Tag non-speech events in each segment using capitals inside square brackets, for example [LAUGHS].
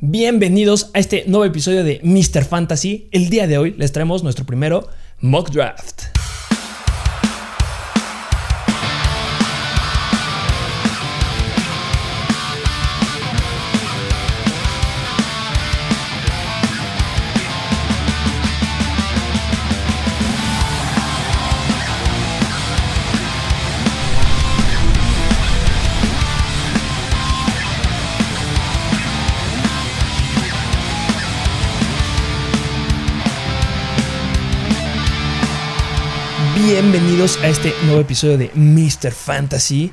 Bienvenidos a este nuevo episodio de Mr. Fantasy. El día de hoy les traemos nuestro primero mock draft. Bienvenidos a este nuevo episodio de Mr. Fantasy.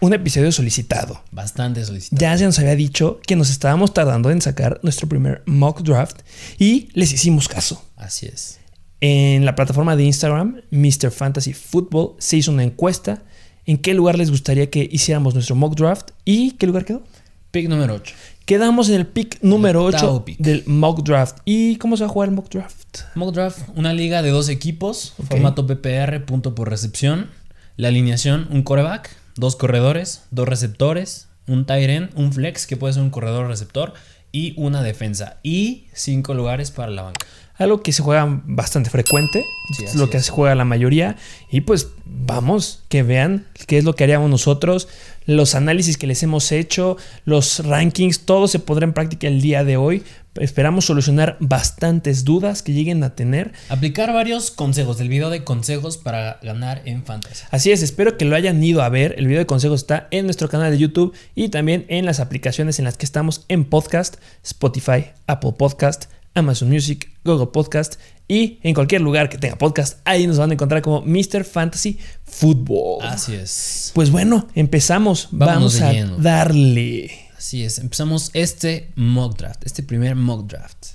Un episodio solicitado. Bastante solicitado. Ya se nos había dicho que nos estábamos tardando en sacar nuestro primer mock draft y les hicimos caso. Así es. En la plataforma de Instagram, Mr. Fantasy Football, se hizo una encuesta en qué lugar les gustaría que hiciéramos nuestro mock draft y qué lugar quedó. Pick número 8. Quedamos en el pick número El 8 octavo pick. del mock draft. ¿Y cómo se va a jugar el mock draft? Mock draft, una liga de dos equipos, formato PPR, punto por recepción. La alineación, un coreback, dos corredores, dos receptores, un tight end, un flex, que puede ser un corredor receptor, y una defensa. Y cinco lugares para la banca. Algo que se juega bastante frecuente, Sí, lo que es. se juega la mayoría. Y pues vamos, que vean qué es lo que haríamos nosotros, los análisis que les hemos hecho, los rankings, todo se podrá en práctica el día de hoy. Esperamos solucionar bastantes dudas que lleguen a tener. Aplicar varios consejos, del video de consejos para ganar en fantasy. Así es, espero que lo hayan ido a ver. El video de consejos está en nuestro canal de YouTube y también en las aplicaciones en las que estamos en podcast, Spotify, Apple Podcast, Amazon Music, Google Podcast y en cualquier lugar que tenga podcast. Ahí nos van a encontrar como Mr. Fantasy Football. Así es. Pues bueno, empezamos. Vámonos Vamos a lleno. darle. Así es, empezamos este mock draft, este primer mock draft.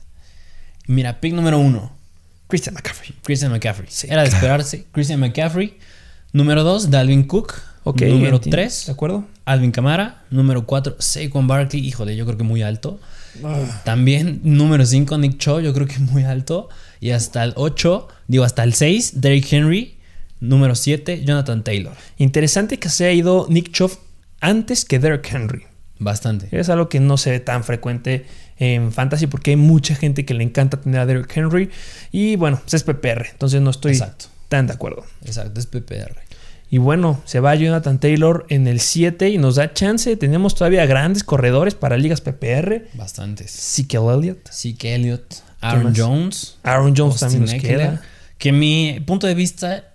Mira, pick número uno, Christian McCaffrey. Christian McCaffrey. Sí, Era de esperarse. Christian McCaffrey. Número 2, Dalvin Cook. Ok. Número. 3, ¿De acuerdo? Alvin Kamara. Número 4, Saquon Barkley. Híjole, yo creo que muy alto. Ah, También número 5, Nick Cho. Yo creo que muy alto. Y hasta el 8, digo hasta el 6, Derrick Henry. Número 7, Jonathan Taylor. Interesante que se haya ido Nick Chubb antes que Derrick Henry. Bastante. Es algo que no se ve tan frecuente en fantasy porque hay mucha gente que le encanta tener a Derrick Henry y bueno, pues es PPR, entonces no estoy Exacto. tan de acuerdo. Exacto, es PPR. Y bueno, se va Jonathan Taylor en el 7 y nos da chance, tenemos todavía grandes corredores para ligas PPR. Bastantes. Ezekiel Elliott, Zeke Elliott, Aaron? Jones. Aaron Jones Austin también nos Eckler, queda. Que mi punto de vista,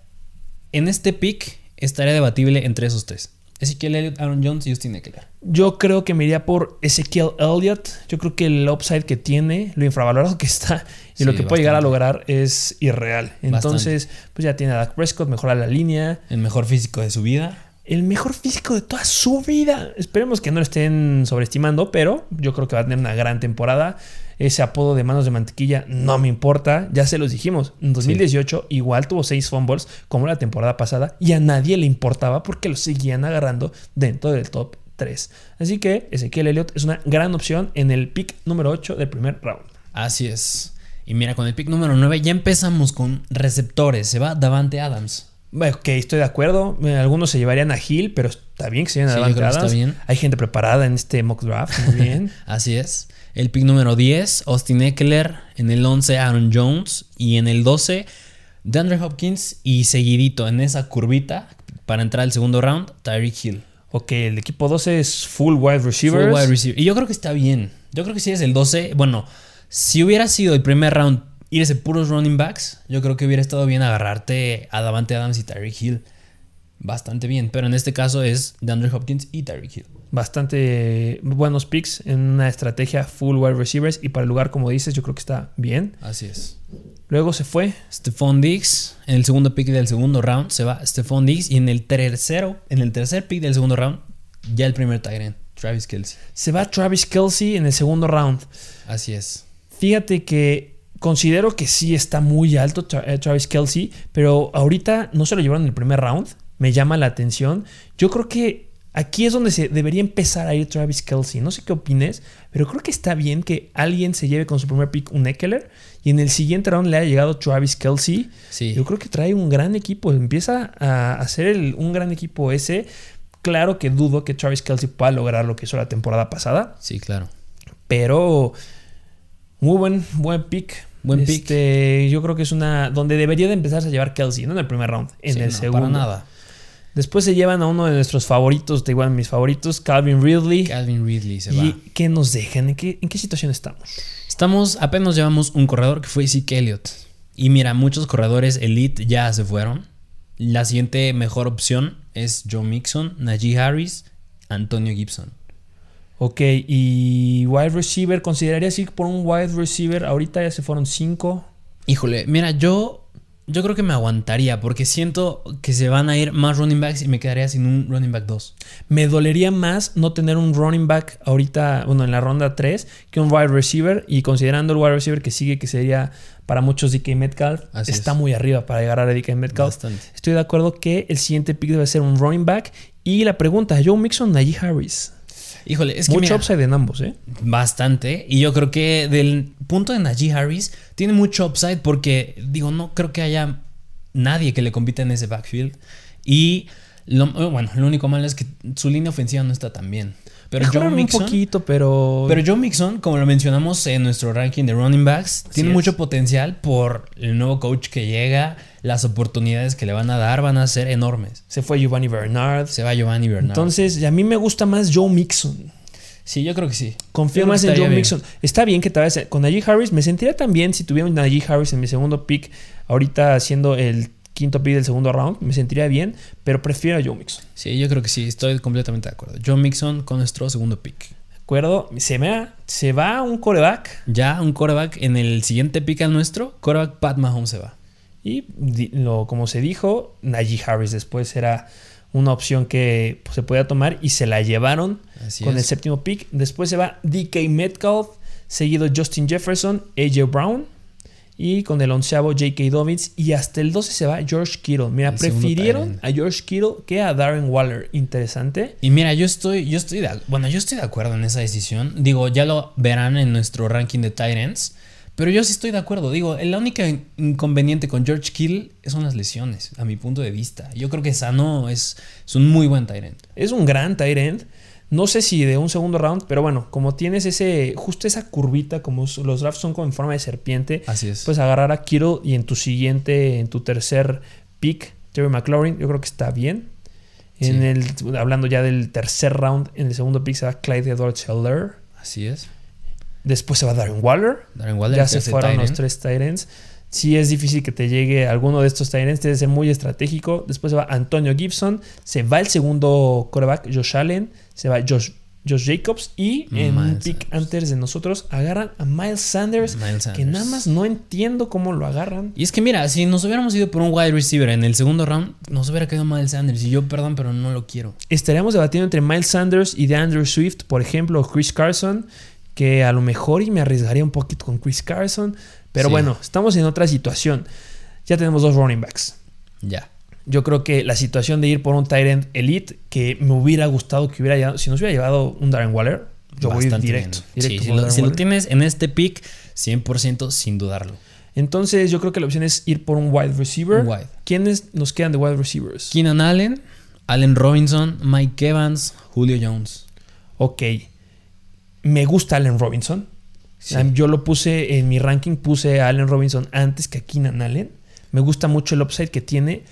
en este pick, estaría debatible entre esos tres. Ezekiel Elliott, Aaron Jones y Austin Eckler. Yo creo que me iría por Ezekiel Elliott. Yo creo que el upside que tiene, lo infravalorado que está y Sí, lo que puede llegar a lograr es irreal. Entonces, pues ya tiene a Dak Prescott, mejora la línea. El mejor físico de su vida. el mejor físico de toda su vida. Esperemos que no lo estén sobreestimando, pero yo creo que va a tener una gran temporada. Ese apodo de manos de mantequilla no me importa. Ya se los dijimos. En 2018 igual tuvo seis fumbles como la temporada pasada y a nadie le importaba porque lo seguían agarrando dentro del top 3. Así que Ezequiel Elliott es una gran opción en el pick número 8 del primer round. Así es. Y mira, con el pick número 9 ya empezamos con receptores. Se va Davante Adams. Ok, estoy de acuerdo. Eh, Algunos se llevarían a Hill, pero está bien que se lleven a Sí, Davante está Adams. bien. Hay gente preparada en este mock draft. Muy bien. [LAUGHS] Así es. El pick número 10, Austin Eckler. En el 11, Aaron Jones. Y en el 12, DeAndre Hopkins. Y seguidito en esa curvita, para entrar al segundo round, Tyreek Hill. Ok, el equipo 12 es full wide receivers. Full wide receiver. Y yo creo que está bien. Yo creo que si es el 12, bueno, si hubiera sido el primer round irse puros running backs, yo creo que hubiera estado bien agarrarte a Davante Adams y Tyreek Hill. Bastante bien. Pero en este caso es DeAndre Hopkins y Tyreek Hill. Bastante buenos picks en una estrategia full wide receivers. Y para el lugar, como dices, yo creo que está bien. Así es. Luego se fue. Stephon Diggs, en el segundo pick del segundo round, se va Stephon Diggs. Y en el tercero, en el tercer pick del segundo round, ya el primer Tyrant, Travis Kelsey. Se va Travis Kelsey en el segundo round. Así es. Fíjate que considero que sí está muy alto eh, Travis Kelsey. Pero ahorita no se lo llevaron en el primer round. Me llama la atención. Yo creo que aquí es donde se debería empezar a ir Travis Kelsey. No sé qué opines, pero creo que está bien que alguien se lleve con su primer pick un Eckler y en el siguiente round le haya llegado Travis Kelsey. Sí. Yo creo que trae un gran equipo. Empieza a hacer el- un gran equipo ese. Claro que dudo que Travis Kelsey pueda lograr lo que hizo la temporada pasada, Sí, claro. pero muy buen, buen pick. Buen pick. Este, Yo creo que es una. donde debería de empezarse a llevar Kelsey, no en el primer round, en Sí, el no, segundo. Para nada. Después se llevan a uno de nuestros favoritos, de igual mis favoritos, Calvin Ridley. Calvin Ridley se va. ¿Y qué nos dejan? ¿En qué, ¿En qué situación estamos? Estamos, apenas llevamos un corredor que fue Zeke Elliott. Y mira, muchos corredores elite ya se fueron. La siguiente mejor opción es Joe Mixon, Najee Harris, Antonio Gibson. Ok, y wide receiver, ¿considerarías ir por un wide receiver? Ahorita ya se fueron cinco. Híjole, mira, yo, yo creo que me aguantaría porque siento que se van a ir más running backs y me quedaría sin un running back 2. Me dolería más no tener un running back ahorita, bueno, en la ronda 3, que un wide receiver. Y considerando el wide receiver que sigue, que sería para muchos DK Metcalf, Así está es. muy arriba para llegar a DK Metcalf. Bastante. Estoy de acuerdo que el siguiente pick debe ser un running back. Y la pregunta, Joe Mixon, Najee Harris. Híjole, es que Mucho mira, upside en ambos, ¿eh? Bastante. Y yo creo que del punto de Najee Harris tiene mucho upside porque, digo, no creo que haya nadie que le compita en ese backfield. Y lo, bueno, lo único malo es que su línea ofensiva no está tan bien. Pero Joe Mejoraron un Mixon, poquito, pero... pero Joe Mixon, como lo mencionamos en nuestro ranking de running backs, tiene es. mucho potencial por el nuevo coach que llega. Las oportunidades que le van a dar van a ser enormes. se fue Giovanni Bernard. Se va Giovanni Bernard. Entonces, a mí me gusta más Joe Mixon. sí, yo creo que sí. Confío más en Joe bien. Mixon. Está bien que te vayas con Najee Harris. Me sentiría también si tuviera un Najee Harris en mi segundo pick, ahorita siendo el quinto pick del segundo round. Me sentiría bien, pero prefiero a Joe Mixon. Sí, yo creo que sí, estoy completamente de acuerdo. Joe Mixon con nuestro segundo pick. ¿De acuerdo? Se, me, se va un coreback Ya un quarterback en el siguiente pick al nuestro, quarterback Pat Mahomes se va. y, lo, como se dijo, Najee Harris después era una opción que pues, se podía tomar y se la llevaron Así con el séptimo pick. Después se va DK Metcalf, seguido Justin Jefferson, AJ Brown y con el onceavo J.K. Dobbins y hasta el 12 se va George Kittle. Mira, El prefirieron a George Kittle que a Darren Waller. Interesante. Y mira, yo estoy, yo estoy de, bueno, yo estoy de acuerdo en esa decisión. Digo, ya lo verán en nuestro ranking de tight ends. Pero yo sí estoy de acuerdo. Digo, única in- inconveniente con George Kittle son las lesiones, a mi punto de vista. Yo creo que Sano es, es un muy buen tight end. Es un gran tight end. No sé si de un segundo round, pero bueno, como tienes ese, justo esa curvita, como los drafts son como en forma de serpiente, Así es. pues agarrar a Kittle y en tu siguiente, en tu tercer pick, Terry McLaurin, yo creo que está bien. En Sí. el, hablando ya del tercer round, en el segundo pick se va Clyde Edwards Heller. Así es. Después se va Darren Waller. Darren Waller, ya se fueron los tres Tyrants. Sí es difícil que te llegue alguno de estos Tyrants, debe ser muy estratégico. Después se va Antonio Gibson, se va el segundo quarterback, Josh Allen, se va Josh, Josh Jacobs y en un pick Sanders. antes de nosotros agarran a Miles Sanders, Miles que nada más no entiendo cómo lo agarran. Y es que mira, si nos hubiéramos ido por un wide receiver en el segundo round, nos hubiera quedado Miles Sanders. Y yo, perdón, pero no lo quiero. Estaríamos debatiendo entre Miles Sanders y de Andrew Swift, por ejemplo, o Chris Carson, que a lo mejor y me arriesgaría un poquito con Chris Carson, pero Sí. bueno, estamos en otra situación. Ya tenemos dos running backs. Ya. Yo creo que la situación de ir por un tight end elite que me hubiera gustado que hubiera llevado, si nos hubiera llevado un Darren Waller, yo voy Bastante directo. bien. directo Sí, si, lo, si tienes en este pick, 100% sin dudarlo. Entonces yo creo que la opción es ir por un wide receiver. Wide. ¿Quiénes nos quedan de wide receivers? Keenan Allen, Allen Robinson, Mike Evans, Julio Jones. Ok. Me gusta Allen Robinson. Sí. Yo lo puse en mi ranking, puse a Allen Robinson antes que a Keenan Allen. Me gusta mucho el upside que tiene,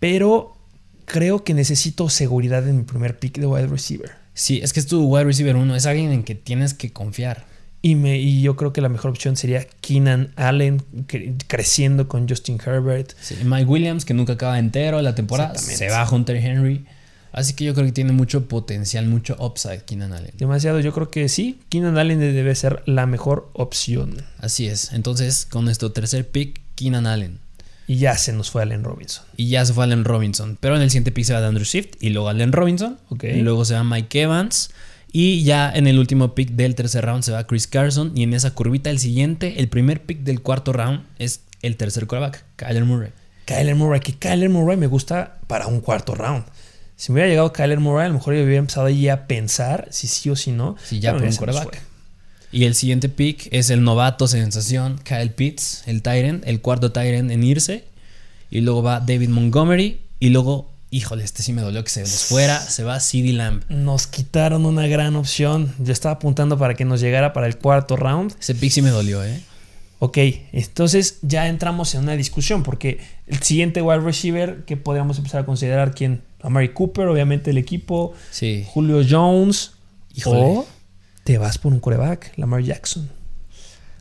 pero creo que necesito seguridad en mi primer pick de wide receiver. Sí, es que es tu wide receiver uno, es alguien en que tienes que confiar. Y, me, y yo creo que la mejor opción sería Keenan Allen cre- creciendo con Justin Herbert. Sí, Mike Williams, que nunca acaba entero la temporada, se va a Hunter Henry. Así que yo creo que tiene mucho potencial, mucho upside Keenan Allen. Demasiado, yo creo que sí, Keenan Allen debe ser la mejor opción. Así es. Entonces, con nuestro tercer pick, Keenan Allen. Y ya se nos fue Allen Robinson. Y ya se fue Allen Robinson. Pero en el siguiente pick se va de Andrew Swift y luego Allen Robinson. Ok. Y luego se va Mike Evans. Y ya en el último pick del tercer round se va Chris Carson. Y en esa curvita, el siguiente, el primer pick del cuarto round es el tercer quarterback, Kyler Murray. Kyler Murray, que Kyler Murray me gusta para un cuarto round. Si me hubiera llegado Kyler Murray, a lo mejor yo hubiera empezado ahí a pensar si sí o si no. Sí, ya por un quarterback. Y el siguiente pick es el novato sensación, Kyle Pitts, el Tyrant, el cuarto Tyrant en irse. Y luego va David Montgomery. Y luego híjole, este sí me dolió que se les fuera. Se va CD Lamb. Nos quitaron una gran opción. Yo estaba apuntando para que nos llegara para el cuarto round. Ese pick sí me dolió, ¿eh? Ok, entonces ya entramos en una discusión porque el siguiente wide receiver que podríamos empezar a considerar quién, a Mary Cooper, obviamente el equipo, Sí. Julio Jones, Híjole. o te vas por un coreback, Lamar Jackson.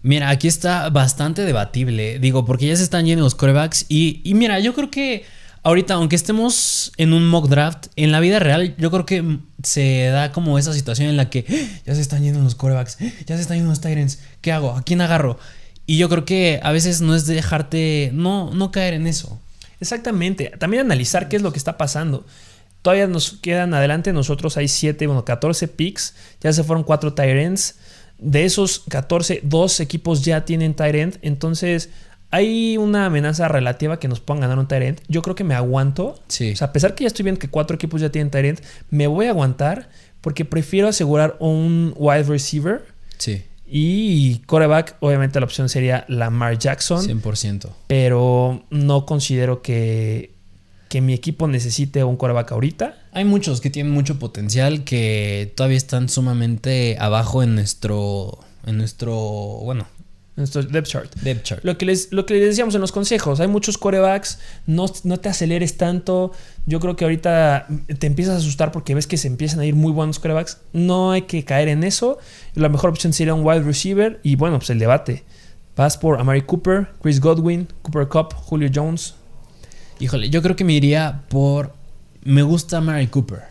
Mira, aquí está bastante debatible. Digo, porque ya se están yendo los corebacks. Y, y mira, yo creo que ahorita, aunque estemos en un mock draft, en la vida real, yo creo que se da como esa situación en la que "Ah, ya se están yendo los corebacks, "Ah, ya se están yendo los Tyrants. ¿Qué hago? ¿A quién agarro? Y yo creo que a veces no es dejarte, no, no caer en eso. Exactamente, también analizar qué es lo que está pasando. Todavía nos quedan adelante, nosotros hay 7, bueno, 14 picks, ya se fueron 4 tight ends. De esos 14, dos equipos ya tienen tight end, entonces hay una amenaza relativa que nos puedan ganar un tight end. Yo creo que me aguanto. Sí. O sea, a pesar que ya estoy viendo que cuatro equipos ya tienen end, me voy a aguantar porque prefiero asegurar un wide receiver Sí, y coreback. Obviamente la opción sería Lamar Jackson 100%. pero no considero que, que mi equipo necesite un coreback ahorita. Hay muchos que tienen mucho potencial que todavía están sumamente abajo en nuestro, en nuestro, bueno, en nuestro depth chart. depth chart. Lo que, les, lo que les decíamos en los consejos, hay muchos corebacks, no, no te aceleres tanto. Yo creo que ahorita te empiezas a asustar porque ves que se empiezan a ir muy buenos corebacks. No hay que caer en eso. La mejor opción sería un wide receiver y bueno, pues el debate. Vas por Amari Cooper, Chris Godwin, Cooper Cup, Julio Jones. Híjole, yo creo que me iría por. Me gusta Mary Cooper.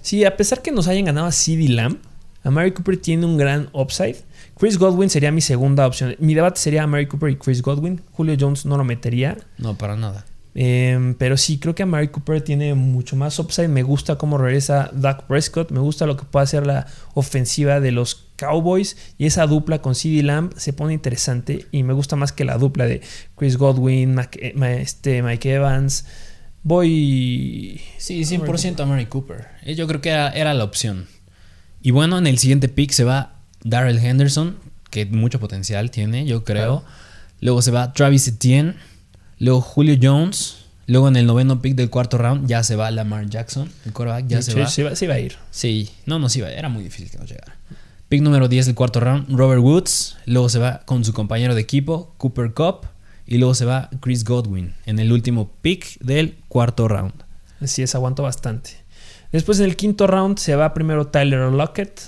Sí, a pesar que nos hayan ganado a CD Lamb, Amari Cooper tiene un gran upside. Chris Godwin sería mi segunda opción. Mi debate sería Amari Cooper y Chris Godwin. Julio Jones no lo metería. No, para nada. Eh, pero sí, creo que Amari Cooper tiene mucho más upside. Me gusta cómo regresa Dak Prescott. Me gusta lo que puede hacer la ofensiva de los Cowboys. Y esa dupla con CD Lamb se pone interesante. Y me gusta más que la dupla de Chris Godwin, Mac- eh, este, Mike Evans. Voy. Sí, 100% a Mary Cooper. Eh, Yo creo que era, era la opción. Y bueno, en el siguiente pick se va Darrell Henderson, que mucho potencial tiene, yo creo. Claro. Luego se va Travis Etienne. Luego Julio Jones. Luego en el noveno pick del cuarto round ya se va Lamar Jackson. El quarterback ya se va. sí va. a ir. Sí, no, no, sí, va, era muy difícil que nos llegara. Pick número 10 del cuarto round, Robert Woods. Luego se va con su compañero de equipo, Cooper Cup. Y luego se va Chris Godwin en el último pick del cuarto round. Así es, aguanto bastante. Después en el quinto round se va primero Tyler Lockett.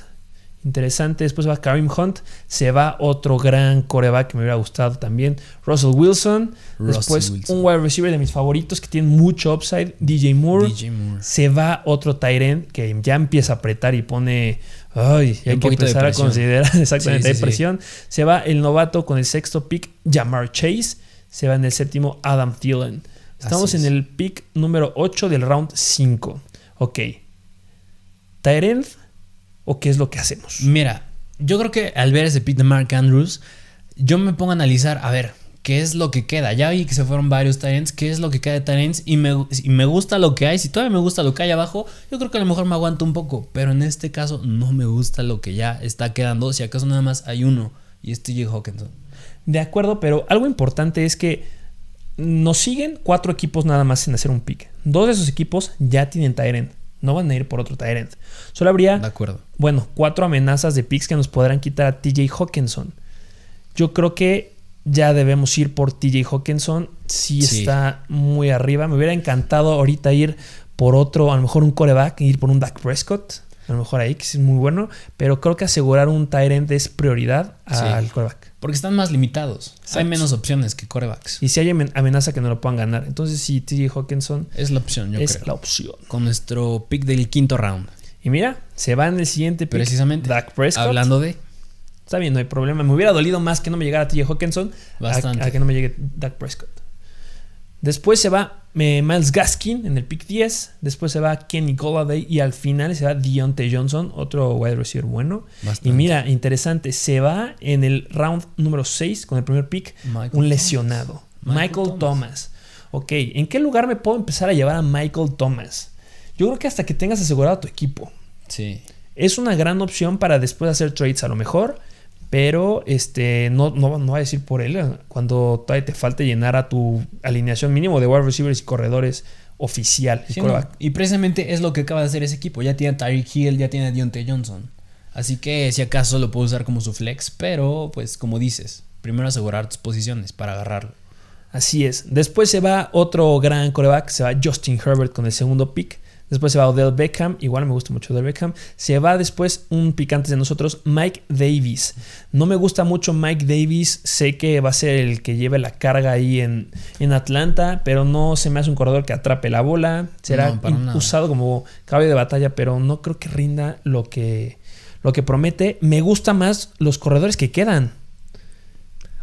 Interesante. Después va Karim Hunt. Se va otro gran coreback que me hubiera gustado también. Russell Wilson. Russell Después Wilson. un wide receiver de mis favoritos que tiene mucho upside. DJ Moore. DJ Moore. Se va otro Tyrant que ya empieza a apretar y pone. Ay, Y hay que empezar a considerar. [LAUGHS] Exactamente, Sí, sí, hay sí. presión. Se va el novato con el sexto pick, Jamar Chase. Se va en el séptimo, Adam Thielen. Estamos en el pick número 8 del round 5. Ok. ¿Tyrant o qué es lo que hacemos? Mira, yo creo que al ver ese pick de Mark Andrews, yo me pongo a analizar, a ver, ¿qué es lo que queda? Ya vi que se fueron varios Tyrants, ¿qué es lo que queda de Tyrants? Y me, y me gusta lo que hay, si todavía me gusta lo que hay abajo, yo creo que a lo mejor me aguanto un poco, pero en este caso no me gusta lo que ya está quedando, si acaso nada más hay uno, y es TJ Hawkinson. De acuerdo, pero algo importante es que nos siguen cuatro equipos nada más en hacer un pick. Dos de esos equipos ya tienen Tyrant. No van a ir por otro Tyrant. Solo habría De acuerdo. bueno, cuatro amenazas de picks que nos podrán quitar a TJ Hawkinson. Yo creo que ya debemos ir por TJ Hawkinson. Sí, Sí. está muy arriba. Me hubiera encantado ahorita ir por otro, a lo mejor un coreback, ir por un Dak Prescott. A lo mejor ahí, que es muy bueno. Pero creo que asegurar un Tyrant es prioridad al Sí. coreback. Porque están más limitados, hay menos opciones que corebacks. Y si hay amen- amenaza que no lo puedan ganar. Entonces, sí, TJ Hawkinson Es la opción, yo es creo. la opción. Con nuestro pick del quinto round. Y mira, se va en el siguiente pick. Precisamente. Dak Prescott. Hablando de... Está bien, no hay problema. Me hubiera dolido más que no me llegara TJ Hawkinson a- Bastante. A, que no me llegue Dak Prescott. Después se va eh, Miles Gaskin en el pick 10. Después se va Kenny Golladay. Y al final se va Deontay Johnson, otro wide receiver bueno. Bastante. Y mira, interesante. Se va en el round número 6 con el primer pick Michael un lesionado. Michael Michael, Thomas. Thomas. Ok, ¿en qué lugar me puedo empezar a llevar a Michael Thomas? Yo creo que hasta que tengas asegurado a tu equipo. Sí. Es una gran opción para después hacer trades a lo mejor, pero este no, no, no va a decir por él cuando todavía te falte llenar a tu alineación mínimo de wide receivers y corredores oficial. Sí, no. Y precisamente es lo que acaba de hacer ese equipo. Ya tiene a Tyreek Hill, ya tiene a Deontay Johnson. Así que si acaso lo puedo usar como su flex, pero pues como dices, primero asegurar tus posiciones para agarrarlo. Así es. Después se va otro gran coreback, se va Justin Herbert con el segundo pick. Después se va Odell Beckham, igual me gusta mucho Odell Beckham. Se va después un pick antes de nosotros, Mike Davis. No me gusta mucho Mike Davis, sé que va a ser el que lleve la carga ahí en, en Atlanta, pero no se me hace un corredor que atrape la bola. Será No, usado como caballo de batalla, pero no creo que rinda lo que, lo que promete. Me gusta más los corredores que quedan.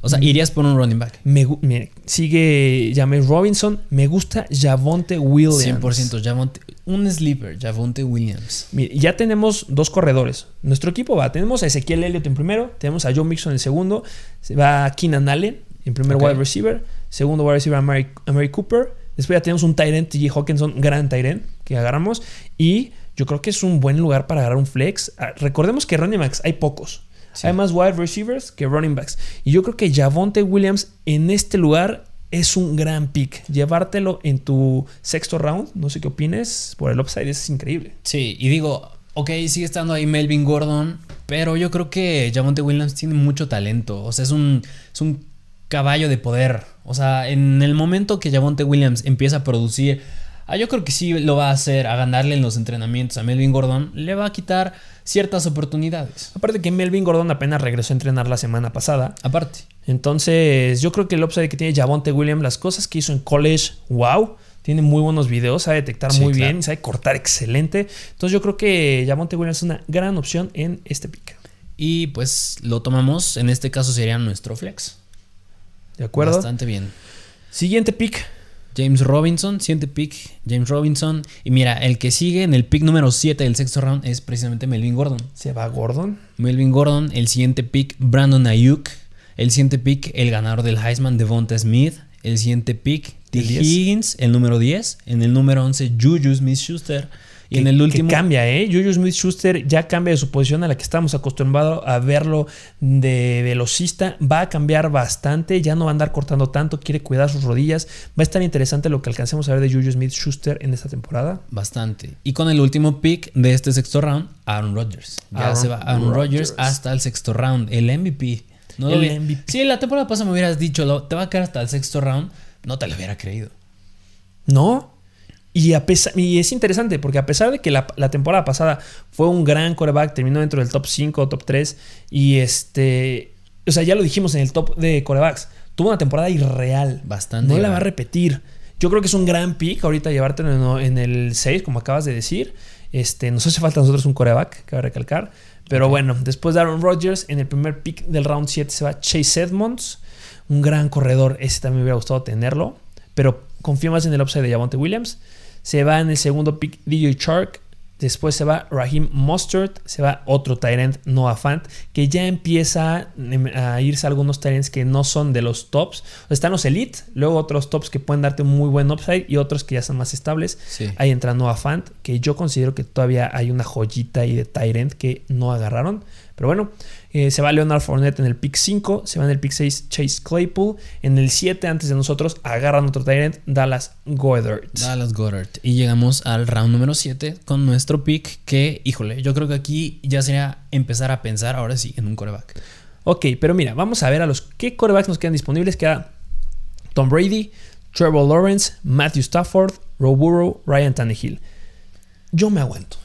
O sea, irías por un running back. Me, mire, sigue James Robinson. Me gusta Javonte Williams. 100%. Javonte, un sleeper, Javonte Williams. Mire, ya tenemos dos corredores. Nuestro equipo va. Tenemos a Ezequiel Elliott en primero. Tenemos a Joe Mixon en segundo. Se va Keenan Allen en primer wide receiver. Segundo wide receiver a Mary, a Mary Cooper. Después ya tenemos un Tyrant, TJ Hawkinson, gran Tyrant que agarramos. Y yo creo que es un buen lugar para agarrar un flex. Ah, Recordemos que running backs hay pocos. Sí. Hay más wide receivers que running backs. Y yo creo que Javonte Williams en este lugar es un gran pick. Llevártelo en tu sexto round, no sé qué opines, por el upside es increíble. Sí, y digo, ok, sigue estando ahí Melvin Gordon, pero yo creo que Javonte Williams tiene mucho talento. O sea, es un, es un caballo de poder. O sea, en el momento que Javonte Williams empieza a producir, ah, yo creo que sí lo va a hacer, a ganarle en los entrenamientos a Melvin Gordon, le va a quitar ciertas oportunidades. Aparte que Melvin Gordon apenas regresó a entrenar la semana pasada. Aparte. Entonces, yo creo que el upside que tiene Javonte Williams, las cosas que hizo en college, wow. Tiene muy buenos videos, sabe detectar Sí, muy claro. bien, sabe cortar excelente. Entonces, yo creo que Javonte Williams es una gran opción en este pick. Y pues lo tomamos, en este caso sería nuestro flex. ¿De acuerdo? Bastante bien. Siguiente pick. James Robinson, siguiente pick, James Robinson. Y mira, el que sigue en el pick número 7 del sexto round es precisamente Melvin Gordon. Se va Gordon. Melvin Gordon, el siguiente pick, Brandon Ayuk. El siguiente pick, el ganador del Heisman, Devonta Smith. El siguiente pick, T. El 10. Higgins, el número 10. En el número 11, Juju Smith Schuster. Y en el último. Que cambia, ¿eh? Juju Smith Schuster ya cambia de su posición a la que estamos acostumbrados a verlo de velocista. Va a cambiar bastante, ya no va a andar cortando tanto, quiere cuidar sus rodillas. Va a estar interesante lo que alcancemos a ver de Juju Smith Schuster en esta temporada. Bastante. Y con el último pick de este sexto round, Aaron Rodgers. Ya Aaron se va Aaron Rodgers hasta el sexto round, el MVP. No El MVP. Si la temporada pasada me hubieras dicho, te va a quedar hasta el sexto round, no te lo hubiera creído. ¿No? Y, a pesar, y es interesante porque a pesar de que la, la temporada pasada fue un gran coreback, terminó dentro del top 5 o top 3 y este, o sea, ya lo dijimos en el top de corebacks, tuvo una temporada irreal. Bastante No la va a repetir. Yo creo que es un gran pick ahorita llevártelo en, en el 6, como acabas de decir. Este, nos hace falta a nosotros un coreback, cabe recalcar. Pero bueno, después de Aaron Rodgers, en el primer pick del round 7 se va Chase Edmonds, un gran corredor. Ese también me hubiera gustado tenerlo, pero confío más en el upside de Javonte Williams. Se va en el segundo pick DJ Shark. Después se va Raheem Mustard. Se va otro Tyrant, Noah Fant. Que ya empieza a irse a algunos Tyrants que no son de los tops. Están los Elite. Luego otros tops que pueden darte un muy buen upside. Y otros que ya son más estables. Sí. Ahí entra Noah Fant. Que yo considero que todavía hay una joyita ahí de Tyrant que no agarraron. Pero bueno, eh, se va Leonard Fournette en el pick 5, se va en el pick 6 Chase Claypool, en el 7 antes de nosotros agarran otro Tyrant, Dallas Goddard. Dallas Goddard. Y llegamos al round número 7 con nuestro pick que, híjole, yo creo que aquí ya sería empezar a pensar ahora sí en un coreback. Ok, pero mira, vamos a ver a los qué corebacks nos quedan disponibles. Queda Tom Brady, Trevor Lawrence, Matthew Stafford, Roe Burrow, Ryan Tannehill. Yo me aguanto.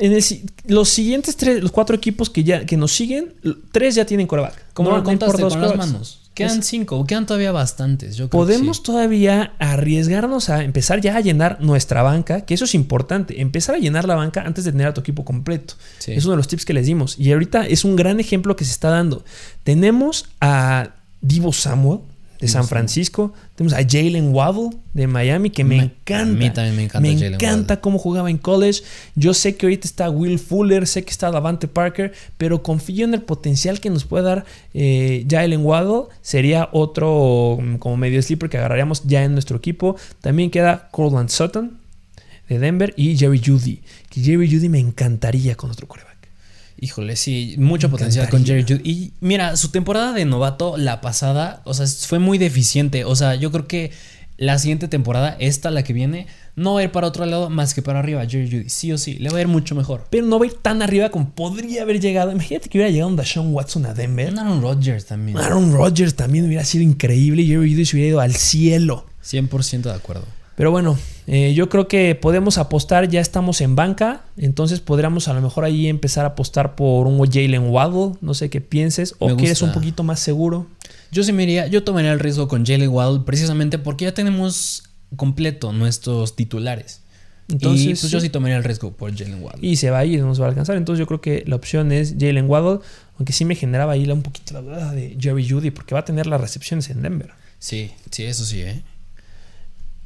En el los siguientes tres, los cuatro equipos que ya que nos siguen, tres ya tienen coreback. Como No- lo por contaste con las manos. Quedan cinco, quedan todavía bastantes. Yo creo que Podemos sí. todavía arriesgarnos a empezar ya a llenar nuestra banca, que eso es importante, empezar a llenar la banca antes de tener a tu equipo completo. Sí. Es uno de los tips que les dimos. Y ahorita es un gran ejemplo que se está dando. Tenemos a Divo Samuel de San. Francisco, tenemos a Jalen Waddle de Miami, que me, Me- encanta. a mí también me encanta Me encanta Waddle. cómo jugaba en college. Yo sé que ahorita está Will Fuller, sé que está Davante Parker, pero confío en el potencial que nos puede dar eh, Jalen Waddle. Sería otro mm, como medio sleeper que agarraríamos ya en nuestro equipo. También queda Cortland Sutton de Denver y Jerry Judy. Que Jerry Judy me encantaría con otro coreback. Híjole, sí, mucho Me potencial con Jerry. Judy. Y mira, su temporada de novato, la pasada, o sea, fue muy deficiente. O sea, yo creo que la siguiente temporada, esta, la que viene, no va a ir para otro lado más que para arriba. Jerry Judy, sí o sí, le va a ir mucho mejor. Pero no va a ir tan arriba como podría haber llegado. Imagínate que hubiera llegado un Deshaun Watson a Denver. Aaron Rodgers también. Aaron Rodgers también hubiera sido increíble. Jerry Judy se hubiera ido al cielo. 100% de acuerdo. Pero bueno, eh, yo creo que podemos apostar, ya estamos en banca, entonces podríamos a lo mejor ahí empezar a apostar por un Jalen Waddle, no sé qué pienses, o quieres un poquito más seguro. Yo sí me iría, yo tomaría el riesgo con Jalen Waddle precisamente porque ya tenemos completo nuestros titulares. Entonces, y pues yo sí. tomaría el riesgo por Jalen Waddle. Y se va a ir, no se va a alcanzar. Entonces yo creo que la opción es Jalen Waddle, aunque sí me generaba ahí un poquito la duda de Jerry Judy, porque va a tener las recepciones en Denver. Sí, sí, eso sí, ¿eh?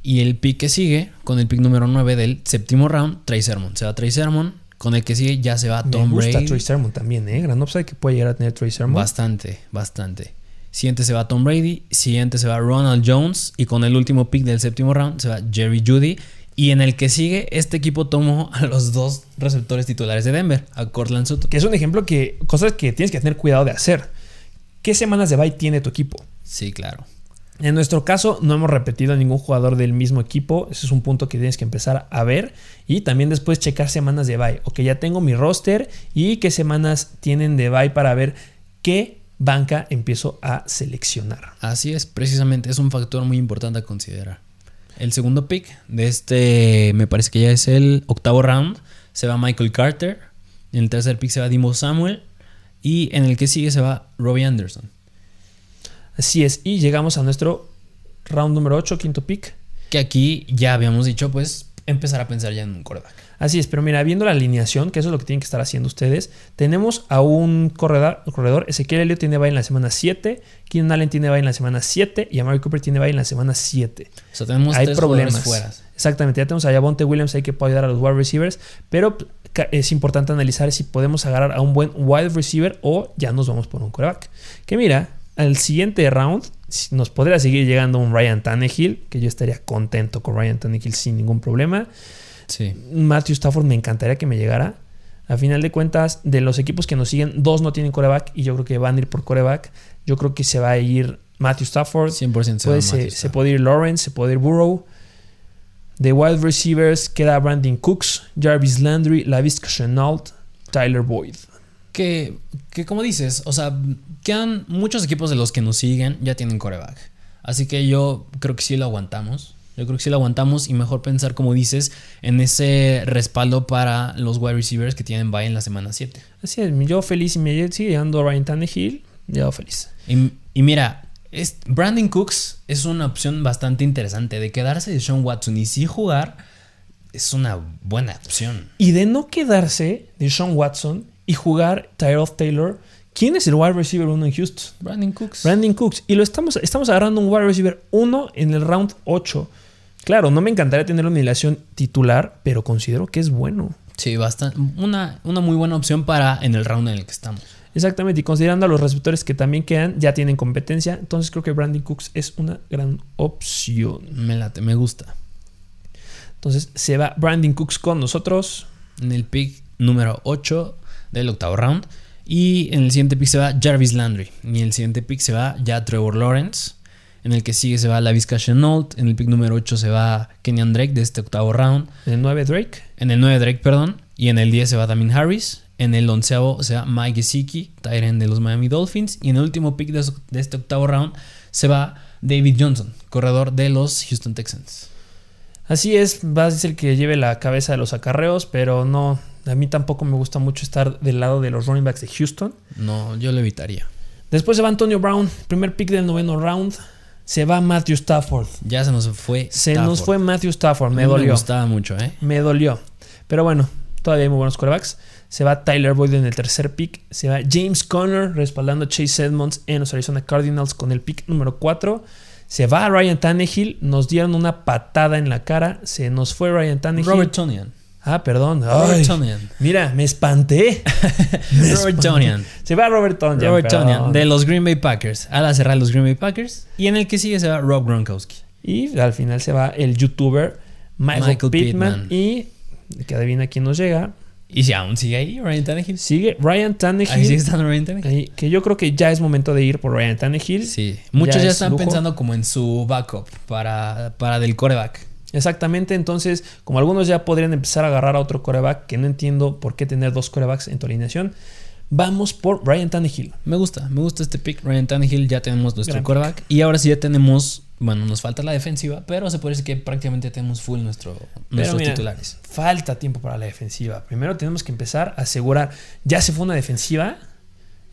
Y el pick que sigue, con el pick número 9 del séptimo round, Trey Sermon. Se va Trey Sermon, con el que sigue ya se va Tom me gusta Brady. Trey Sermon también, ¿eh? Gran upside que puede llegar a tener Trey Sermon. Bastante, bastante. Siguiente se va Tom Brady, siguiente se va Ronald Jones y con el último pick del séptimo round se va Jerry Judy. Y en el que sigue, este equipo tomó a los dos receptores titulares de Denver, a Cortland Sutton. Que es un ejemplo que, cosas que tienes que tener cuidado de hacer. ¿Qué semanas de bye tiene tu equipo? Sí, claro. En nuestro caso, no hemos repetido a ningún jugador del mismo equipo. Ese es un punto que tienes que empezar a ver. Y también después checar semanas de bye. Ok, ya tengo mi roster y qué semanas tienen de bye para ver qué banca empiezo a seleccionar. Así es, precisamente, es un factor muy importante a considerar. El segundo pick de este, me parece que ya es el octavo round, se va Michael Carter. En el tercer pick se va Dimo Samuel. Y en el que sigue se va Robbie Anderson. Así es. Y llegamos a nuestro round número 8, quinto pick. Que aquí ya habíamos dicho, pues, empezar a pensar ya en un quarterback. Así es, pero mira, viendo la alineación, que eso es lo que tienen que estar haciendo ustedes, tenemos a un corredor, corredor Ezequiel Elliott tiene bye en la semana 7, Keenan Allen tiene bye en la semana 7 y Amari Cooper tiene bye en la semana 7. O sea, tenemos Hay tres problemas. fuera. Exactamente, ya tenemos a Javonte Williams ahí que puede ayudar a los wide receivers, pero es importante analizar si podemos agarrar a un buen wide receiver o ya nos vamos por un coreback. Que mira, al siguiente round nos podría seguir llegando un Ryan Tannehill, que yo estaría contento con Ryan Tannehill sin ningún problema. Sí. Matthew Stafford me encantaría que me llegara. A final de cuentas, de los equipos que nos siguen, dos no tienen coreback y yo creo que van a ir por coreback. Yo creo que se va a ir Matthew Stafford. 100% se Puede- se, Matthew se puede ir Lawrence, se puede ir Burrow. De wide receivers queda Brandon Cooks, Jarvis Landry, Lavisca Chenault, Tyler Boyd. Que, que como dices, o sea, quedan muchos equipos de los que nos siguen ya tienen coreback. Así que yo creo que sí lo aguantamos. Yo creo que sí lo aguantamos y mejor pensar, como dices, en ese respaldo para los wide receivers que tienen bye en la semana 7. Así es, yo feliz y me sigue llegando Ryan Tannehill, yo feliz. Y, y mira, es, Brandon Cooks es una opción bastante interesante de quedarse de Sean Watson y sí jugar es una buena opción. Y de no quedarse de Sean Watson y jugar Tyrod Taylor, ¿quién es el wide receiver 1 en Houston? Brandon Cooks. Brandon Cooks. Y lo estamos, estamos agarrando un wide receiver 1 en el round 8. Claro, no me encantaría tener una alineación titular, pero considero que es bueno. Sí, bastante, una, una muy buena opción para en el round en el que estamos. Exactamente, y considerando a los receptores que también quedan, ya tienen competencia, entonces creo que Brandon Cooks es una gran opción. Me late, me gusta. Entonces se va Brandon Cooks con nosotros. En el pick número 8 del octavo round. Y en el siguiente pick se va Jarvis Landry. Y en el siguiente pick se va ya Trevor Lawrence. En el que sigue se va la Vizca Chenault. En el pick número 8 se va Kenyan Drake de este octavo round. En el 9 Drake. En el 9 Drake, perdón. Y en el 10 se va Damien Harris. En el onceavo se va Mike Gesicki, Tyrant de los Miami Dolphins. Y en el último pick de, de este octavo round se va David Johnson, corredor de los Houston Texans. Así es, va a ser el que lleve la cabeza de los acarreos, pero no, a mí tampoco me gusta mucho estar del lado de los running backs de Houston. No, yo lo evitaría. Después se va Antonio Brown, primer pick del noveno round. Se va Matthew Stafford. Ya se nos fue. Se Stafford. nos fue Matthew Stafford, me dolió. Me gustaba mucho, ¿eh? Me dolió. Pero bueno, todavía hay muy buenos quarterbacks. Se va Tyler Boyd en el tercer pick. Se va James Conner respaldando a Chase Edmonds en los Arizona Cardinals con el pick número 4. Se va Ryan Tannehill. Nos dieron una patada en la cara. Se nos fue Ryan Tannehill. Robert Tonian. Ah, perdón. Robert Ay, Tonian. Mira, me espanté. [LAUGHS] Me Robert. Tonian. Se va Robert Tonyan. Robert. Tonian. De los Green Bay Packers. A la cerrar los Green Bay Packers. Y en el que sigue se va Rob Gronkowski. Y al final se va el youtuber Michael, Michael Pittman. Pittman. Y que adivina quién nos llega. Y si aún sigue ahí, Ryan Tannehill. Sigue Ryan Tannehill. Ahí sigue estando Ryan Tannehill. Ahí, que yo creo que ya es momento de ir por Ryan Tannehill. Sí. Muchos ya, es están lujo. pensando como en su backup para, para del coreback. Exactamente, entonces, como algunos ya podrían empezar a agarrar a otro coreback, que no entiendo por qué tener dos corebacks en tu alineación, vamos por Ryan Tannehill. Me gusta, me gusta este pick. Ryan Tannehill, ya tenemos nuestro Gran quarterback. Y ahora sí ya tenemos, bueno, nos falta la defensiva, pero se puede decir que prácticamente tenemos full nuestro, nuestros mira, titulares. Falta tiempo para la defensiva. Primero tenemos que empezar a asegurar. Ya se fue una defensiva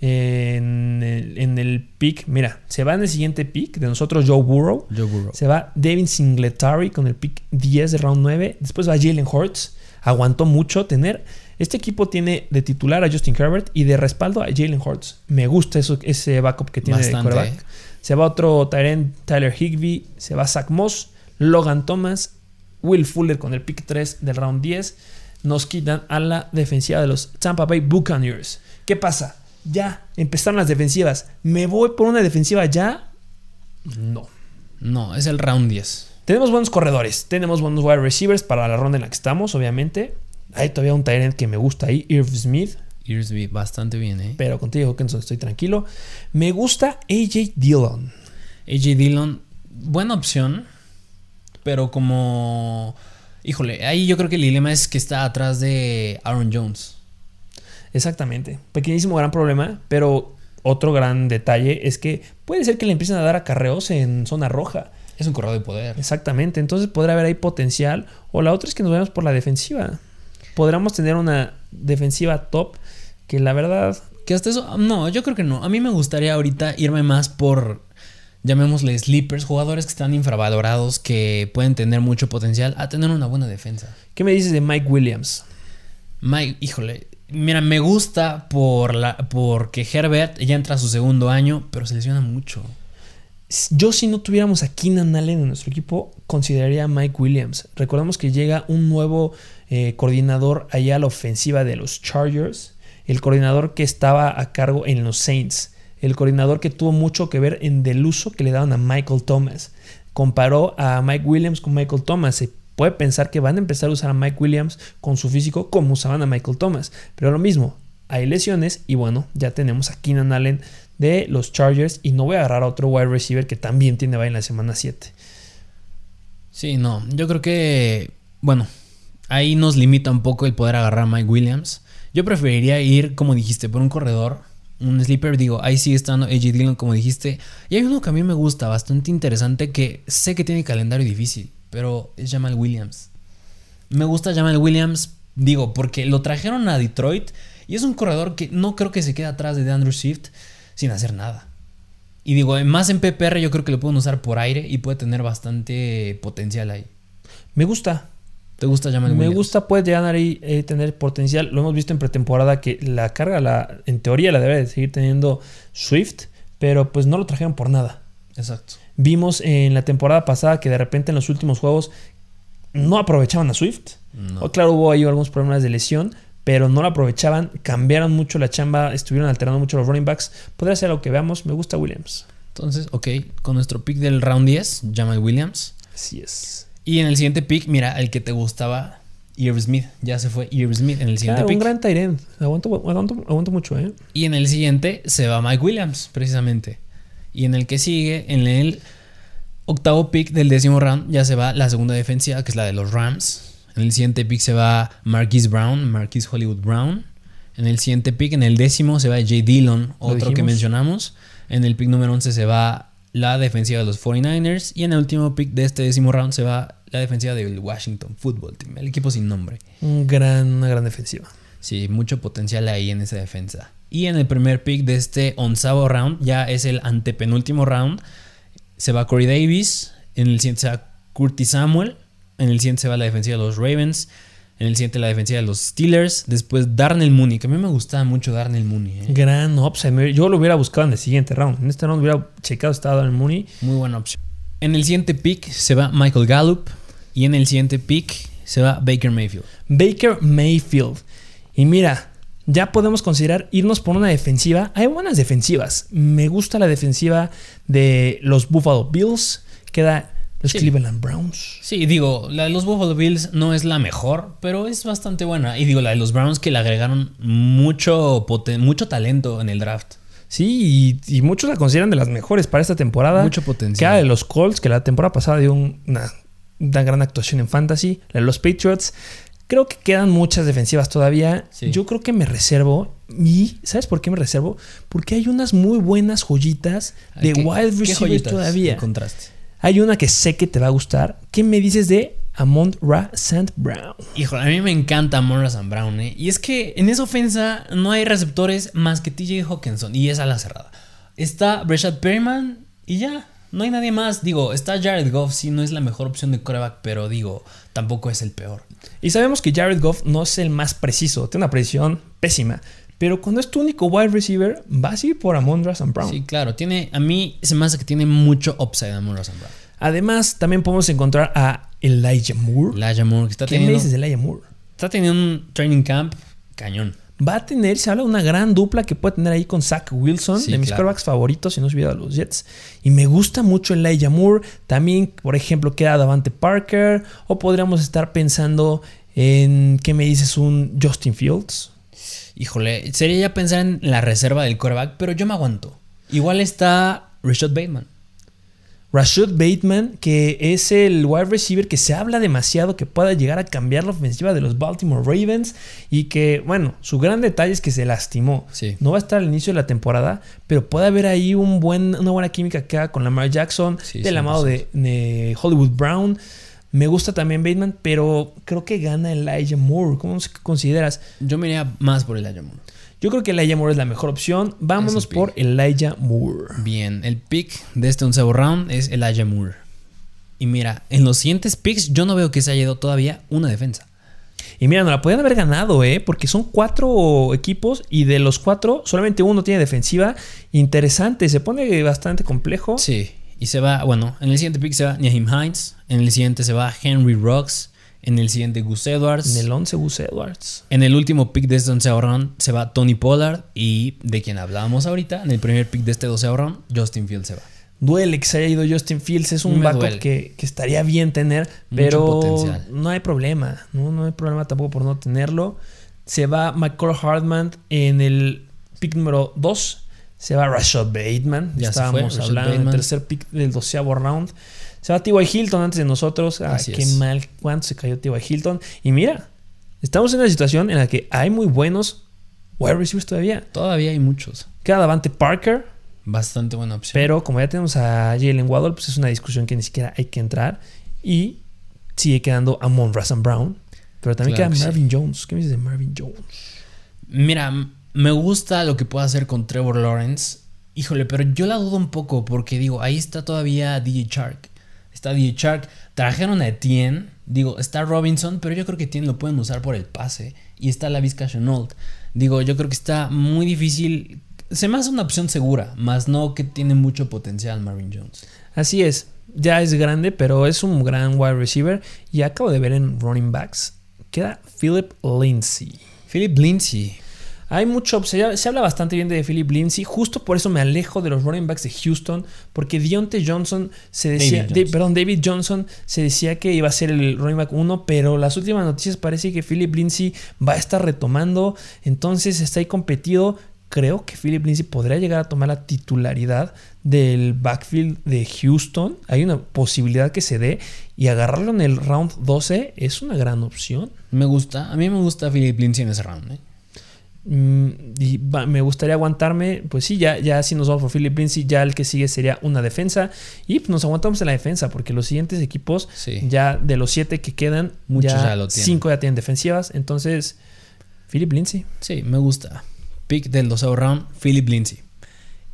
en el, en el pick. Mira, se va en el siguiente pick de nosotros, Joe Burrow. Joe Burrow. Se va Devin Singletary con el pick 10 de round 9. Después va Jalen Hurts. Aguantó mucho tener. Este equipo tiene de titular a Justin Herbert y de respaldo a Jalen Hurts. Me gusta eso, ese backup que tiene Bastante, de quarterback. eh. Se va otro Tyrant Tyler Higby. Se va Zach Moss, Logan Thomas, Will Fuller con el pick 3 del round 10. Nos quitan a la defensiva de los Tampa Bay Buccaneers. ¿Qué pasa? Ya empezaron las defensivas. ¿Me voy por una defensiva ya? No. No, es el round 10. Tenemos buenos corredores, tenemos buenos wide receivers para la ronda en la que estamos, obviamente. Hay todavía un Tyrant que me gusta ahí, Irv Smith, Earsby, bastante bien, ¿eh? pero contigo, Hawkinson, estoy tranquilo. Me gusta AJ Dillon. AJ Dillon, buena opción, pero como... Híjole, ahí yo creo que el dilema es que está atrás de Aaron Jones. Exactamente. Pequeñísimo gran problema, pero otro gran detalle es que puede ser que le empiecen a dar acarreos en zona roja. Es un corredor de poder. Exactamente, entonces podrá haber ahí potencial. O la otra es que nos vayamos por la defensiva. Podríamos tener una defensiva top que la verdad Que hasta eso, no, yo creo que no. A mí me gustaría ahorita irme más por, llamémosle sleepers, jugadores que están infravalorados, que pueden tener mucho potencial, a tener una buena defensa. ¿Qué me dices de Mike Williams? Mike, híjole, mira, me gusta por la, porque Herbert ya entra a su segundo año, pero se lesiona mucho. Yo si no tuviéramos a Keenan Allen en nuestro equipo, consideraría a Mike Williams. Recordemos que llega un nuevo eh, coordinador allá a la ofensiva de los Chargers, el coordinador que estaba a cargo en los Saints, el coordinador que tuvo mucho que ver en el uso que le daban a Michael Thomas. Comparó a Mike Williams con Michael Thomas. Puede pensar que van a empezar a usar a Mike Williams con su físico como usaban a Michael Thomas. Pero lo mismo, hay lesiones y bueno, ya tenemos a Keenan Allen de los Chargers y no voy a agarrar a otro wide receiver que también tiene va en la semana 7. Sí, no, yo creo que, bueno, ahí nos limita un poco el poder agarrar a Mike Williams. Yo preferiría ir, como dijiste, por un corredor, un sleeper, digo, ahí sigue estando AJ Dillon, como dijiste. Y hay uno que a mí me gusta, bastante interesante, que sé que tiene calendario difícil, pero es Jamal Williams. Me gusta Jamal Williams, digo, porque lo trajeron a Detroit y es un corredor que no creo que se quede atrás de Andrew Swift sin hacer nada. Y digo, más en PPR yo creo que lo pueden usar por aire y puede tener bastante potencial ahí. Me gusta. ¿Te gusta Jamal Me Williams? gusta, puede llegar ahí eh, tener potencial. Lo hemos visto en pretemporada que la carga, la, en teoría, la debe de seguir teniendo Swift, pero pues no lo trajeron por nada. Exacto. Vimos en la temporada pasada que de repente en los últimos juegos no aprovechaban a Swift. No. O claro, hubo ahí algunos problemas de lesión, pero no lo aprovechaban, cambiaron mucho la chamba, estuvieron alternando mucho los running backs. Podría ser lo que veamos, me gusta Williams. Entonces, ok, con nuestro pick del round 10, Jamal Williams. Así es. Y en el siguiente pick, mira, el que te gustaba, Irv Smith. Ya se fue Irv Smith en el siguiente Claro, un pick. gran Tyrant. Aguanto, aguanto, aguanto mucho, ¿eh? Y en el siguiente se va Mike Williams, precisamente. Y en el que sigue, en el octavo pick del décimo round, ya se va la segunda defensiva, que es la de los Rams. En el siguiente pick se va Marquise Brown, Marquise Hollywood Brown. En el siguiente pick, en el décimo, se va Jay Dillon, Lo otro que mencionamos. En el pick número 11 se va la defensiva de los 49ers. Y en el último pick de este décimo round se va la defensiva del Washington Football Team, el equipo sin nombre. Un gran, una gran defensiva. Sí, mucho potencial ahí en esa defensa. Y en el primer pick de este onceavo round, ya es el antepenúltimo round, se va Corey Davis, en el siguiente se va Curtis Samuel, en el siguiente se va la defensiva de los Ravens, en el siguiente la defensiva de los Steelers, después Darnell Mooney, que a mí me gustaba mucho Darnell Mooney. ¿eh? Gran. Me- Yo lo hubiera buscado en el siguiente round. En este round hubiera checado si estaba Darnell Mooney. Muy buena opción. En el siguiente pick se va Michael Gallup y en el siguiente pick se va Baker Mayfield. Baker Mayfield. Y mira, ya podemos considerar irnos por una defensiva. Hay buenas defensivas. Me gusta la defensiva de los Buffalo Bills. Queda los Sí. Cleveland Browns. Sí, digo, la de los Buffalo Bills no es la mejor, pero es bastante buena. Y digo, la de los Browns que le agregaron mucho, poten- mucho talento en el draft. Sí, y, y muchos la consideran de las mejores para esta temporada. Mucho potencial. Queda de los Colts, que la temporada pasada dio un- una una gran actuación en fantasy. La de los Patriots. Creo que quedan muchas defensivas todavía. Sí. Yo creo que me reservo. Y, ¿sabes por qué me reservo? Porque hay unas muy buenas joyitas de ¿Qué- wide receivers joyitas todavía. encontraste? Hay una que sé que te va a gustar. ¿Qué me dices de Amon Ra St. Brown? Híjole, a mí me encanta Monra San Brown, ¿eh? Y es que en esa ofensa no hay receptores más que TJ Hawkinson y es a la cerrada. Está Breshad Perryman y ya. No hay nadie más. Digo, está Jared Goff, sí, no es la mejor opción de coreback, pero digo, tampoco es el peor. Y sabemos que Jared Goff no es el más preciso. Tiene una precisión pésima. Pero cuando es tu único wide receiver, vas a ir por Amon Ra St. Brown. Sí, claro, tiene, a mí se me hace que tiene mucho upside a Monra San Brown. Además, también podemos encontrar a Elijah Moore. Elijah Moore, que está ¿Qué teniendo, dices de Elijah Moore? está teniendo un training camp cañón. Va a tener, se habla de una gran dupla que puede tener ahí con Zach Wilson, Sí, de mis claro. quarterbacks favoritos, si no se hubiera los Jets. Y me gusta mucho Elijah Moore. También, por ejemplo, queda Davante Parker. O podríamos estar pensando en, ¿qué me dices? Un Justin Fields. Híjole, sería ya pensar en la reserva del coreback, pero yo me aguanto. Igual está Rashad Bateman. Rashad Bateman, que es el wide receiver que se habla demasiado que pueda llegar a cambiar la ofensiva de los Baltimore Ravens y que, bueno, su gran detalle es que se lastimó. Sí. No va a estar al inicio de la temporada, pero puede haber ahí un buen, una buena química que haga con Lamar Jackson, Sí, del amado de, de Hollywood Brown. Me gusta también Bateman, pero creo que gana Elijah Moore. ¿Cómo consideras? Yo me iría más por Elijah Moore. Yo creo que Elijah Moore es la mejor opción. Vámonos el por Elijah Moore. Bien, el pick de este onceavo round es Elijah Moore. Y mira, en los siguientes picks yo no veo que se haya ido todavía una defensa. Y mira, no la podían haber ganado, ¿eh? Porque son cuatro equipos y de los cuatro solamente uno tiene defensiva interesante. Se pone bastante complejo. Sí, y se va, bueno, en el siguiente pick se va Naheem Hines, en el siguiente se va Henry Rocks, en el siguiente Gus Edwards. En el 11 Gus Edwards. En el último pick de este onceavo round se va Tony Pollard y de quien hablábamos ahorita, en el primer pick de este doceavo round, Justin Fields se va. Duele que se haya ido Justin Fields. Es un backup que, que estaría bien tener, pero potencial. no hay problema. ¿no? no hay problema tampoco por no tenerlo. Se va McCall Hartman en el pick número 2. Se va Rashad Bateman. Ya Estábamos hablando del Bateman. tercer pick del doceavo round. Se va T.Y. Hilton antes de nosotros. Así qué es. mal. ¿Cuánto se cayó T.Y. Hilton? Y mira, estamos en una situación en la que hay muy buenos wide receivers todavía. Todavía hay muchos. Queda Davante Parker. Bastante buena opción. Pero como ya tenemos a Jalen Waddle, pues es una discusión que ni siquiera hay que entrar. Y sigue quedando Amon Razan Brown. Pero también Claro que queda sí. Marvin Jones. ¿Qué me dices de Marvin Jones? Mira, me gusta lo que puede hacer con Trevor Lawrence. Híjole, pero yo la dudo un poco porque digo, ahí está todavía DJ Shark. Está Shark. Trajeron a Etienne. Digo, está Robinson, pero yo creo que Etienne lo pueden usar por el pase. Y está la Vizca Chenault. Digo, yo creo que está muy difícil. Se me hace una opción segura, más no que tiene mucho potencial Marvin Jones. Así es. Ya es grande, pero es un gran wide receiver. Y acabo de ver en running backs. Queda Philip Lindsay. Philip Lindsay. Hay mucho, se, se habla bastante bien de Philip Lindsay. Justo por eso me alejo de los running backs de Houston. Porque Deontay Johnson se decía. David de- Johnson. perdón, David Johnson se decía que iba a ser el running back 1. Pero las últimas noticias parece que Philip Lindsay va a estar retomando. Entonces está ahí competido. Creo que Philip Lindsay podría llegar a tomar la titularidad del backfield de Houston. Hay una posibilidad que se dé. Y agarrarlo en el round 12 es una gran opción. Me gusta. A mí me gusta Philip Lindsay en ese round. ¿eh? Mm, y me gustaría aguantarme. Pues sí, ya, ya si nos vamos por Philip Lindsay, ya el que sigue sería una defensa. Y pues nos aguantamos en la defensa, porque los siguientes equipos, Sí. ya de los siete que quedan, Muchos ya, ya lo tienen. cinco ya tienen defensivas. Entonces, Philip Lindsay. Sí, me gusta. Pick del 12 round, Philip Lindsay.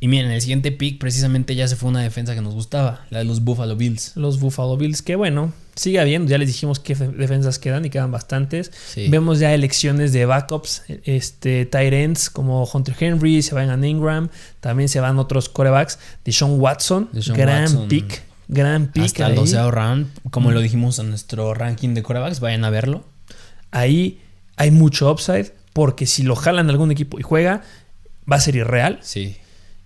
Y miren, el siguiente pick precisamente ya se fue una defensa que nos gustaba, la de los Buffalo Bills. Los Buffalo Bills, que bueno, sigue habiendo. Ya les dijimos qué fe- defensas quedan y quedan bastantes. Sí. Vemos ya elecciones de backups, este, tight ends como Hunter Henry, se van a Ingram, también se van otros corebacks. Deshaun Watson, Deshaun gran Watson. pick, gran pick. Hasta el ahí. 12 round, como lo dijimos en nuestro ranking de corebacks, vayan a verlo. Ahí hay mucho upside, porque si lo jalan algún equipo y juega, va a ser irreal. Sí.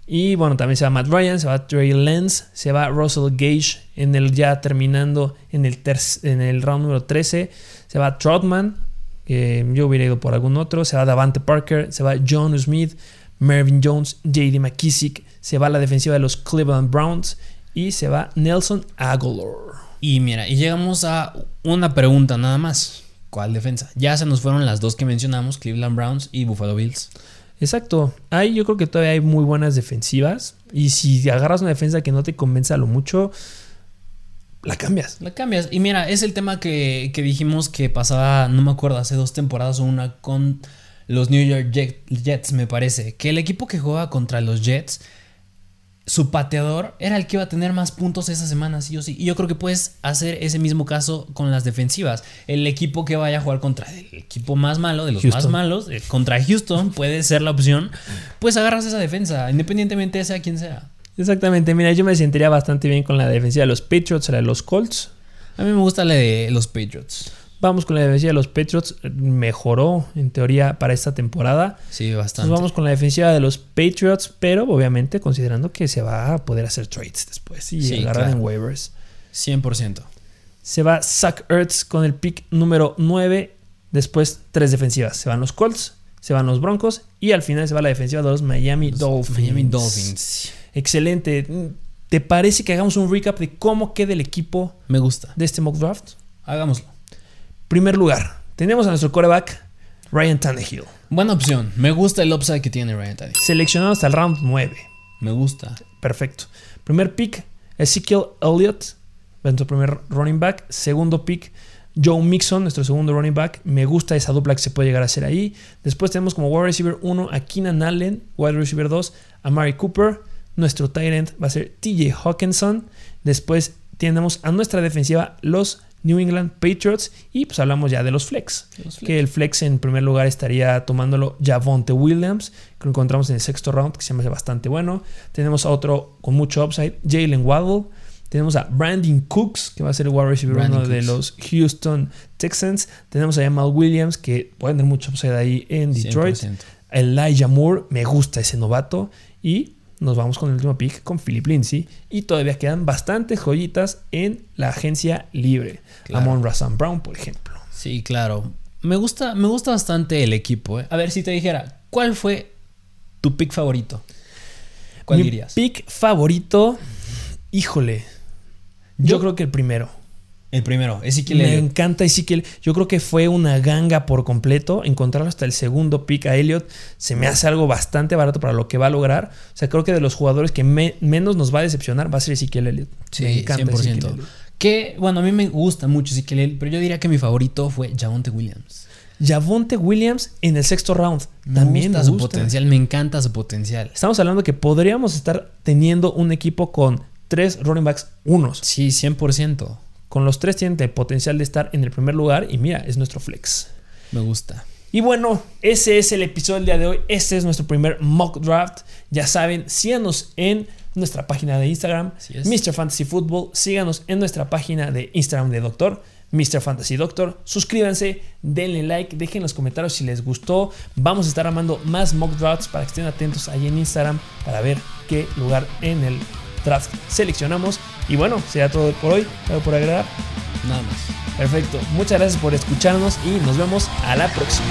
Y bueno, también se va Matt Ryan, se va Trey Lance, se va Russell Gage en el ya terminando en el, en el round número 13, se va Trotman, que yo hubiera ido por algún otro, se va Davante Parker, se va John Smith, Mervyn Jones, JD McKissick, se va la defensiva de los Cleveland Browns y se va Nelson Aguilar. Y mira, y llegamos a una pregunta nada más. ¿Cuál defensa? Ya se nos fueron las dos que mencionamos, Cleveland Browns y Buffalo Bills. Exacto. Ahí yo creo que todavía hay muy buenas defensivas. Y si agarras una defensa que no te convence a lo mucho, la cambias. La cambias. Y mira, es el tema que, que dijimos que pasaba, no me acuerdo, hace dos temporadas o una con los New York Jets, me parece. Que el equipo que juega contra los Jets su pateador era el que iba a tener más puntos esa semana, sí o sí. Y yo creo que puedes hacer ese mismo caso con las defensivas. El equipo que vaya a jugar contra el equipo más malo, de los más malos, eh, contra Houston, puede ser la opción. Pues agarras esa defensa, independientemente de sea quien sea. Exactamente, mira, yo me sentiría bastante bien con la defensiva de los Patriots, la de los Colts. A mí me gusta la de los Patriots. Vamos con la defensiva de los Patriots. Mejoró, en teoría, para esta temporada. Sí, bastante. vamos con la defensiva de los Patriots, pero obviamente considerando que se va a poder hacer trades después y agarrar en waivers. 100%. Se va Zach Ertz con el pick número 9. Después, tres defensivas. Se van los Colts, se van los Broncos y al final se va la defensiva de los Miami Dolphins. Miami Dolphins. Excelente. ¿Te parece que hagamos un recap de cómo queda el equipo? Me gusta. De este mock draft. Hagámoslo. Primer lugar, tenemos a nuestro quarterback, Ryan Tannehill. Buena opción. Me gusta el upside que tiene Ryan Tannehill. Seleccionado hasta el round 9. Me gusta. Perfecto. Primer pick, Ezekiel Elliott, nuestro primer running back. Segundo pick, Joe Mixon, nuestro segundo running back. Me gusta esa dupla que se puede llegar a hacer ahí. Después tenemos como wide receiver 1 a Keenan Allen, wide receiver 2 a Mari Cooper. Nuestro tight end va a ser TJ Hawkinson. Después tenemos a nuestra defensiva los New England Patriots. Y pues hablamos ya de los flex, Que el flex en primer lugar estaría tomándolo Javonte Williams, que lo encontramos en el sexto round, que se me hace bastante bueno. Tenemos a otro con mucho upside, Jalen Waddle. Tenemos a Brandon Cooks, que va a ser el wide receiver uno de los Houston Texans. Tenemos a Jamal Williams, que puede tener mucho upside ahí en Detroit. Elijah Moore, me gusta ese novato. Y nos vamos con el último pick con Philip Lindsay y todavía quedan bastantes joyitas en la agencia libre. Amon Razan Brown, por ejemplo. Sí, claro. Me gusta, me gusta bastante el equipo. ¿eh? A ver si te dijera, ¿cuál fue tu pick favorito? ¿Cuál Mi dirías? Pick favorito, híjole. yo creo que el primero. El primero, Ezequiel Me encanta Ezequiel. Yo creo que fue una ganga por completo. Encontrar hasta el segundo pick a Elliot se me hace algo bastante barato para lo que va a lograr. O sea, creo que de los jugadores que menos nos va a decepcionar va a ser Ezequiel Elliot. Sí, me encanta 100%. Que, bueno, a mí me gusta mucho Ezequiel Elliott, pero yo diría que mi favorito fue Javonte Williams. Javonte Williams en el sexto round. También me gusta su potencial, me encanta su potencial. Estamos hablando que podríamos estar teniendo un equipo con tres running backs unos. Sí, 100%. Con los tres tienen el potencial de estar en el primer lugar y mira, es nuestro flex. Me gusta. Y bueno, ese es el episodio del día de hoy. Este es nuestro primer mock draft. Ya saben, síganos en nuestra página de Instagram, Mr. Fantasy Football. Síganos en nuestra página de Instagram de Doctor, Mr. Fantasy Doctor. Suscríbanse, denle like, dejen los comentarios si les gustó. Vamos a estar armando más mock drafts para que estén atentos ahí en Instagram para ver qué lugar en el draft seleccionamos. Y bueno, será todo por hoy. ¿Algo por agregar? Nada más. Perfecto. Muchas gracias por escucharnos y nos vemos a la próxima.